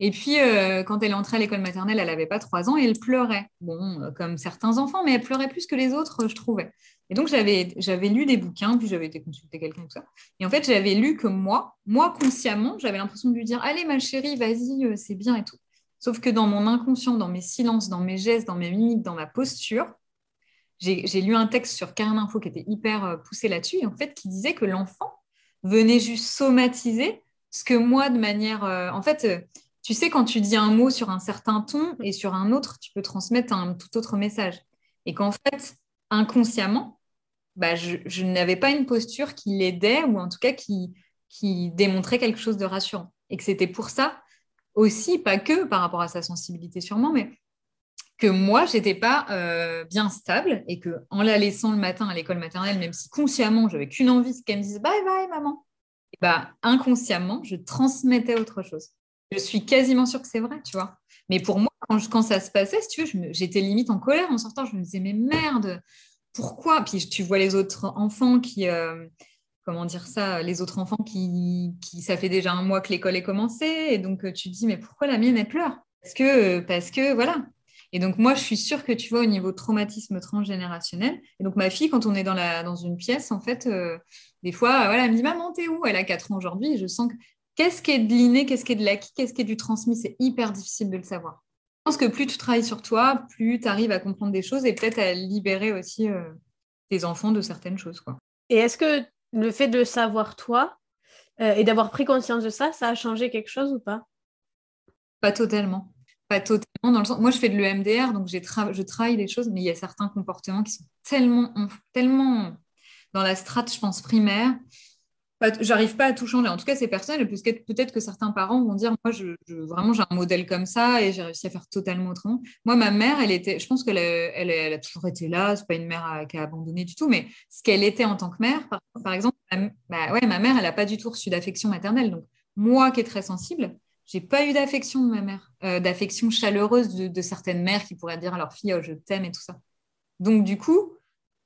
B: Et puis, euh, quand elle est entrée à l'école maternelle, elle n'avait pas trois ans et elle pleurait. Bon, euh, comme certains enfants, mais elle pleurait plus que les autres, je trouvais. Et donc, j'avais, lu des bouquins, puis j'avais été consulter quelqu'un, tout ça. Et en fait, j'avais lu que moi, moi, consciemment, j'avais l'impression de lui dire Allez, ma chérie, vas-y, euh, c'est bien et tout. Sauf que dans mon inconscient, dans mes silences, dans mes gestes, dans mes mimiques, dans ma posture, j'ai, lu un texte sur Carin Info qui était hyper poussé là-dessus, en fait, qui disait que l'enfant venait juste somatiser ce que moi, de manière. en fait, tu sais, quand tu dis un mot sur un certain ton et sur un autre, tu peux transmettre un tout autre message. Et qu'en fait, inconsciemment, bah, je, n'avais pas une posture qui l'aidait ou en tout cas qui, qui démontrait quelque chose de rassurant. Et que c'était pour ça aussi, pas que par rapport à sa sensibilité sûrement, mais que moi, j'étais pas euh, bien stable et que en la laissant le matin à l'école maternelle, même si consciemment, j'avais qu'une envie, c'est qu'elle me dise bye bye maman, bah, inconsciemment, je transmettais autre chose je suis quasiment sûre que c'est vrai, tu vois. Mais pour moi, quand, ça se passait, si tu veux, j'étais limite en colère en sortant. Je me disais, mais merde, pourquoi? Puis tu vois les autres enfants qui, euh, comment dire ça, les autres enfants qui, ça fait déjà un mois que l'école est commencée, et donc euh, tu te dis, mais pourquoi la mienne, elle pleure? Parce que, parce que, voilà. Et donc moi, je suis sûre que tu vois au niveau traumatisme transgénérationnel. Et donc ma fille, quand on est dans, la, dans une pièce, en fait, euh, des fois, voilà, elle me dit, t'es où? Elle a 4 ans aujourd'hui, je sens que Qu'est-ce qui est de l'inné, qu'est-ce qui est de l'acquis, qu'est-ce qui est du transmis? C'est hyper difficile de le savoir. Je pense que plus tu travailles sur toi, plus tu arrives à comprendre des choses et peut-être à libérer aussi euh, tes enfants de certaines choses. Quoi.
C: Et est-ce que le fait de savoir toi euh, et d'avoir pris conscience de ça, ça a changé quelque chose ou pas?
B: Pas totalement. Pas totalement. Dans le sens... Moi, je fais de l'EMDR, donc je travaille des choses, mais il y a certains comportements qui sont tellement, tellement dans la strate, je pense, primaire, j'arrive pas à tout changer. En tout cas, c'est personnel. Peut-être que certains parents vont dire, moi, vraiment, j'ai un modèle comme ça et j'ai réussi à faire totalement autrement. Moi, ma mère, elle était, je pense qu'elle elle, a toujours été là. C'est pas une mère qui a abandonné du tout, mais ce qu'elle était en tant que mère, par, exemple, ma, bah ouais, ma mère, elle a pas du tout reçu d'affection maternelle. Donc, moi, qui est très sensible, j'ai pas eu d'affection de ma mère, euh, d'affection chaleureuse de, certaines mères qui pourraient dire à leur fille, oh, je t'aime et tout ça. Donc, du coup,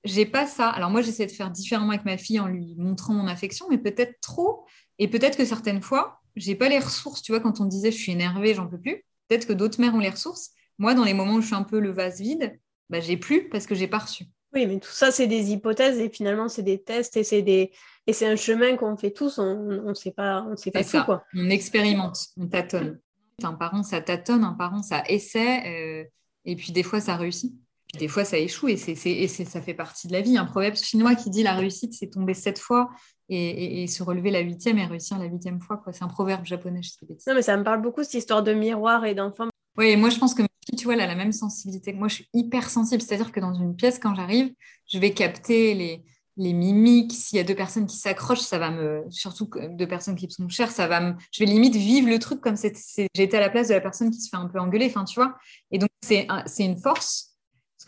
B: j'ai pas ça. Alors moi, j'essaie de faire différemment avec ma fille en lui montrant mon affection, mais peut-être trop. Et peut-être que certaines fois, j'ai pas les ressources. Tu vois, quand on disait je suis énervée, j'en peux plus. Peut-être que d'autres mères ont les ressources. Moi, dans les moments où je suis un peu le vase vide, bah, j'ai plus parce que j'ai pas reçu.
C: Oui, mais tout ça, c'est des hypothèses et finalement, c'est des tests et c'est des et c'est un chemin qu'on fait tous. On ne sait pas, on sait pas tout, quoi.
B: On expérimente, on tâtonne. Un parent, ça tâtonne. Un parent, ça essaie. Euh, et puis des fois, ça réussit des fois, ça échoue et, c'est, et ça fait partie de la vie. Un proverbe chinois qui dit la réussite, c'est tomber sept fois et, se relever la huitième et réussir la huitième fois. Quoi. C'est un proverbe japonais, je sais pas.
C: Non, mais ça me parle beaucoup, cette histoire de miroir et d'enfant.
B: Oui, moi, je pense que tu vois, elle a la même sensibilité que moi. Je suis hyper sensible. C'est-à-dire que dans une pièce, quand j'arrive, je vais capter les, les mimiques. S'il y a deux personnes qui s'accrochent, ça va me. Surtout deux personnes qui sont chères, ça va me. Je vais limite vivre le truc comme si j'étais à la place de la personne qui se fait un peu engueuler. Enfin, tu vois. Et donc, c'est une force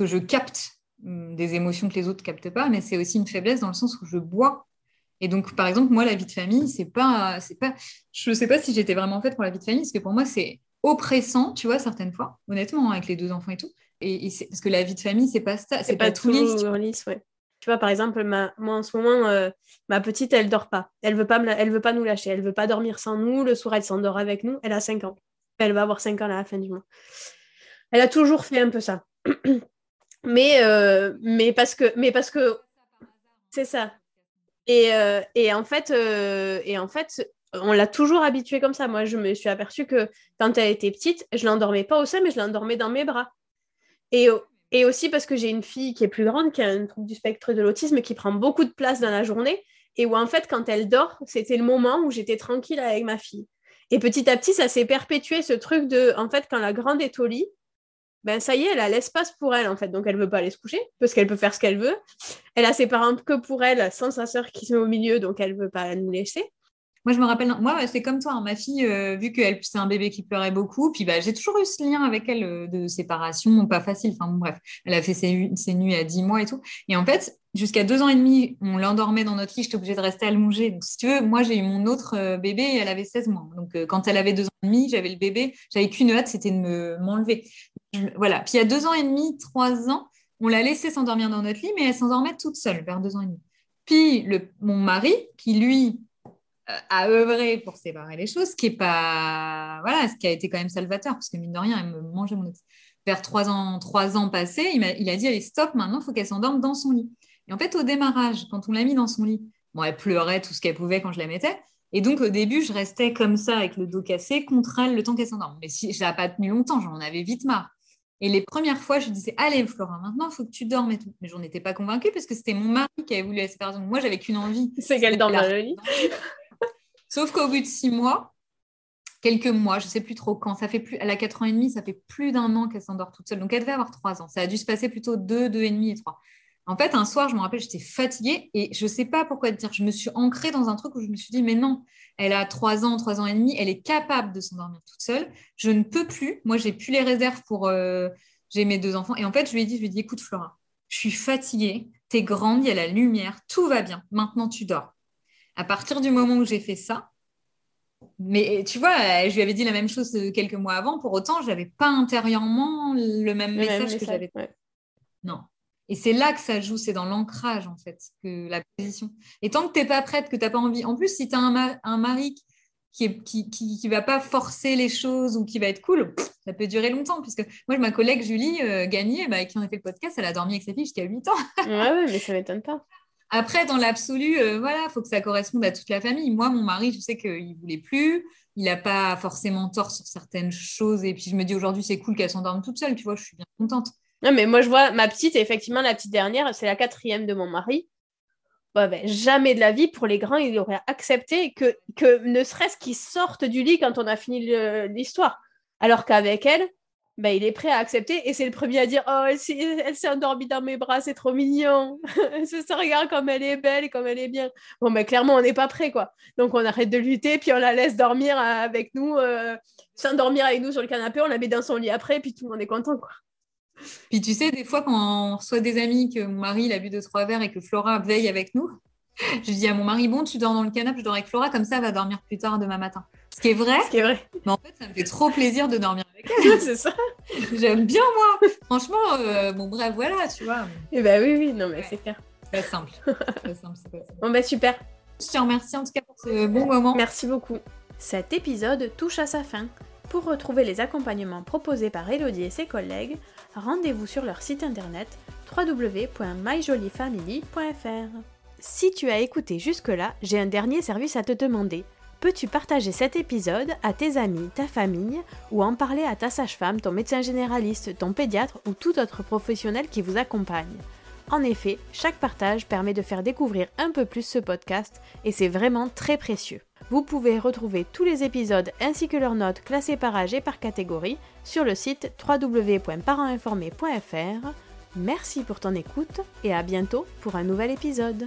B: que je capte hum, des émotions que les autres captent pas, mais c'est aussi une faiblesse dans le sens où je bois. Et donc, par exemple, moi, la vie de famille, c'est pas, c'est pas, je sais pas si j'étais vraiment faite pour la vie de famille, parce que pour moi, c'est oppressant, tu vois, certaines fois, honnêtement, avec les deux enfants et tout. Et, parce que la vie de famille, c'est pas ça, c'est pas, tout lisse.
C: lisse ouais. Tu vois, par exemple, ma, moi en ce moment, euh, ma petite, elle dort pas. Elle veut pas, elle veut pas nous lâcher. Elle veut pas dormir sans nous. Le soir, elle s'endort avec nous. Elle a 5 ans. Elle va avoir 5 ans à la fin du mois. Elle a toujours fait un peu ça. (clears throat) mais, euh, mais parce que, mais parce que c'est ça. Et, euh, et, en fait, et en fait, on l'a toujours habituée comme ça. Moi, je me suis aperçue que quand elle était petite, je l'endormais pas au sein, mais je l'endormais dans mes bras. Et, et aussi parce que j'ai une fille qui est plus grande, qui a un trouble du spectre de l'autisme, qui prend beaucoup de place dans la journée, et où en fait, quand elle dort, c'était le moment où j'étais tranquille avec ma fille. Et petit à petit, ça s'est perpétué ce truc de, en fait, quand la grande est au lit, ben ça y est, elle a l'espace pour elle en fait, donc elle veut pas aller se coucher parce qu'elle peut faire ce qu'elle veut. Elle a ses parents que pour elle, sans sa sœur qui se met au milieu, donc elle veut pas nous laisser.
B: Moi, je me rappelle, moi, c'est comme toi, hein, ma fille, euh, vu qu'elle c'est un bébé qui pleurait beaucoup, puis bah, j'ai toujours eu ce lien avec elle euh, de séparation, pas facile. Enfin, bref, elle a fait ses, ses, nuits à 10 mois et tout. Et en fait, jusqu'à deux ans et demi, on l'endormait dans notre lit, j'étais obligée de rester allongée. Donc, si tu veux, moi, j'ai eu mon autre euh, bébé elle avait 16 mois. Donc, quand elle avait deux ans et demi, j'avais le bébé, j'avais qu'une hâte, c'était de me, m'enlever. Voilà. Puis, a deux ans et demi, trois ans, on l'a laissée s'endormir dans notre lit, mais elle s'endormait toute seule vers deux ans et demi. Puis, le, mon mari, qui lui, à œuvrer pour séparer les choses, ce qui est pas voilà, ce qui a été quand même salvateur, parce que mine de rien, elle me mangeait mon ex. Vers trois ans, trois ans passés, il a, il a dit allez stop, maintenant il faut qu'elle s'endorme dans son lit. Et en fait, au démarrage, quand on l'a mis dans son lit, bon, elle pleurait tout ce qu'elle pouvait quand je la mettais. Et donc, au début, je restais comme ça, avec le dos cassé, contre elle, le temps qu'elle s'endorme. Mais si, je n'ai pas tenu longtemps, j'en avais vite marre. Et les premières fois, je disais, allez, Flora, maintenant, il faut que tu dormes et tout. Mais j'en étais pas convaincue parce que c'était mon mari qui avait voulu la séparation. Moi, j'avais qu'une envie. (laughs)
C: C'est qu'elle dorme dans le lit. (laughs)
B: Sauf qu'au bout de six mois, quelques mois, je ne sais plus trop quand, ça fait plus, elle a quatre ans et demi, ça fait plus d'un an qu'elle s'endort toute seule. Donc elle devait avoir trois ans. Ça a dû se passer plutôt deux, deux et demi et trois. En fait, un soir, je me rappelle, j'étais fatiguée et je ne sais pas pourquoi te dire. Je me suis ancrée dans un truc où je me suis dit, mais non, elle a trois ans, trois ans et demi, elle est capable de s'endormir toute seule. Je ne peux plus. Moi, j'ai plus les réserves pour. Euh, j'ai mes deux enfants. Et en fait, je lui ai dit, je lui ai dit, écoute, Flora, je suis fatiguée, tu es grande, il y a la lumière, tout va bien. Maintenant, tu dors. À partir du moment où j'ai fait ça, mais tu vois, je lui avais dit la même chose quelques mois avant, pour autant, je n'avais pas intérieurement le même message que j'avais. Non. Et c'est là que ça joue, c'est dans l'ancrage, en fait, que la position. Et tant que tu n'es pas prête, que tu n'as pas envie. En plus, si tu as un, un, mari qui ne qui, qui, va pas forcer les choses ou qui va être cool, ça peut durer longtemps. Puisque moi, ma collègue Julie euh, Gagné, bah, avec qui on a fait le podcast, elle a dormi avec sa fille jusqu'à 8 ans.
C: ouais, ouais, mais ça m'étonne pas. (laughs)
B: Après, dans l'absolu, euh, voilà, il faut que ça corresponde à toute la famille. Moi, mon mari, je sais qu'il ne voulait plus. Il n'a pas forcément tort sur certaines choses. Et puis, je me dis aujourd'hui, c'est cool qu'elle s'endorme toute seule. Tu vois, je suis bien contente.
C: Non, mais moi, je vois ma petite, effectivement, la petite dernière, c'est la quatrième de mon mari. ben, jamais de la vie, pour les grands, il aurait accepté que, ne serait-ce qu'ils sortent du lit quand on a fini l'histoire. Alors qu'avec elle, bah, il est prêt à accepter et c'est le premier à dire Oh, elle s'est endormie dans mes bras, c'est trop mignon. (laughs) ça regarde comme elle est belle et comme elle est bien. Bon, mais clairement, on n'est pas prêt, quoi. Donc, on arrête de lutter, puis on la laisse dormir avec nous, euh, s'endormir avec nous sur le canapé, on la met dans son lit après, puis tout le monde est content, quoi.
B: Puis tu sais, des fois, quand on reçoit des amis que mon mari il a bu deux, trois verres et que Flora veille avec nous, (laughs) je dis à mon mari Bon, tu dors dans le canapé, je dors avec Flora, comme ça, elle va dormir plus tard demain matin. Ce qui est vrai.
C: Ce qui est vrai.
B: Mais en fait, ça me fait trop plaisir de dormir avec elle. (laughs)
C: c'est ça.
B: J'aime bien, moi. Franchement, euh, bon, bref, voilà, tu vois.
C: Eh ben oui, oui, non, mais c'est clair.
B: C'est (laughs) simple. C'est simple,
C: Bon, ben super.
B: Je te remercie en tout cas pour ce bon moment.
C: Merci beaucoup. Cet épisode touche à sa fin. Pour retrouver les accompagnements proposés par Elodie et ses collègues, rendez-vous sur leur site internet www.myjolifamily.fr. Si tu as écouté jusque-là, j'ai un dernier service à te demander. Peux-tu partager cet épisode à tes amis, ta famille, ou en parler à ta sage-femme, ton médecin généraliste, ton pédiatre ou tout autre professionnel qui vous accompagne? En effet, chaque partage permet de faire découvrir un peu plus ce podcast et c'est vraiment très précieux. Vous pouvez retrouver tous les épisodes ainsi que leurs notes classées par âge et par catégorie sur le site www.parentinformé.fr. Merci pour ton écoute et à bientôt pour un nouvel épisode.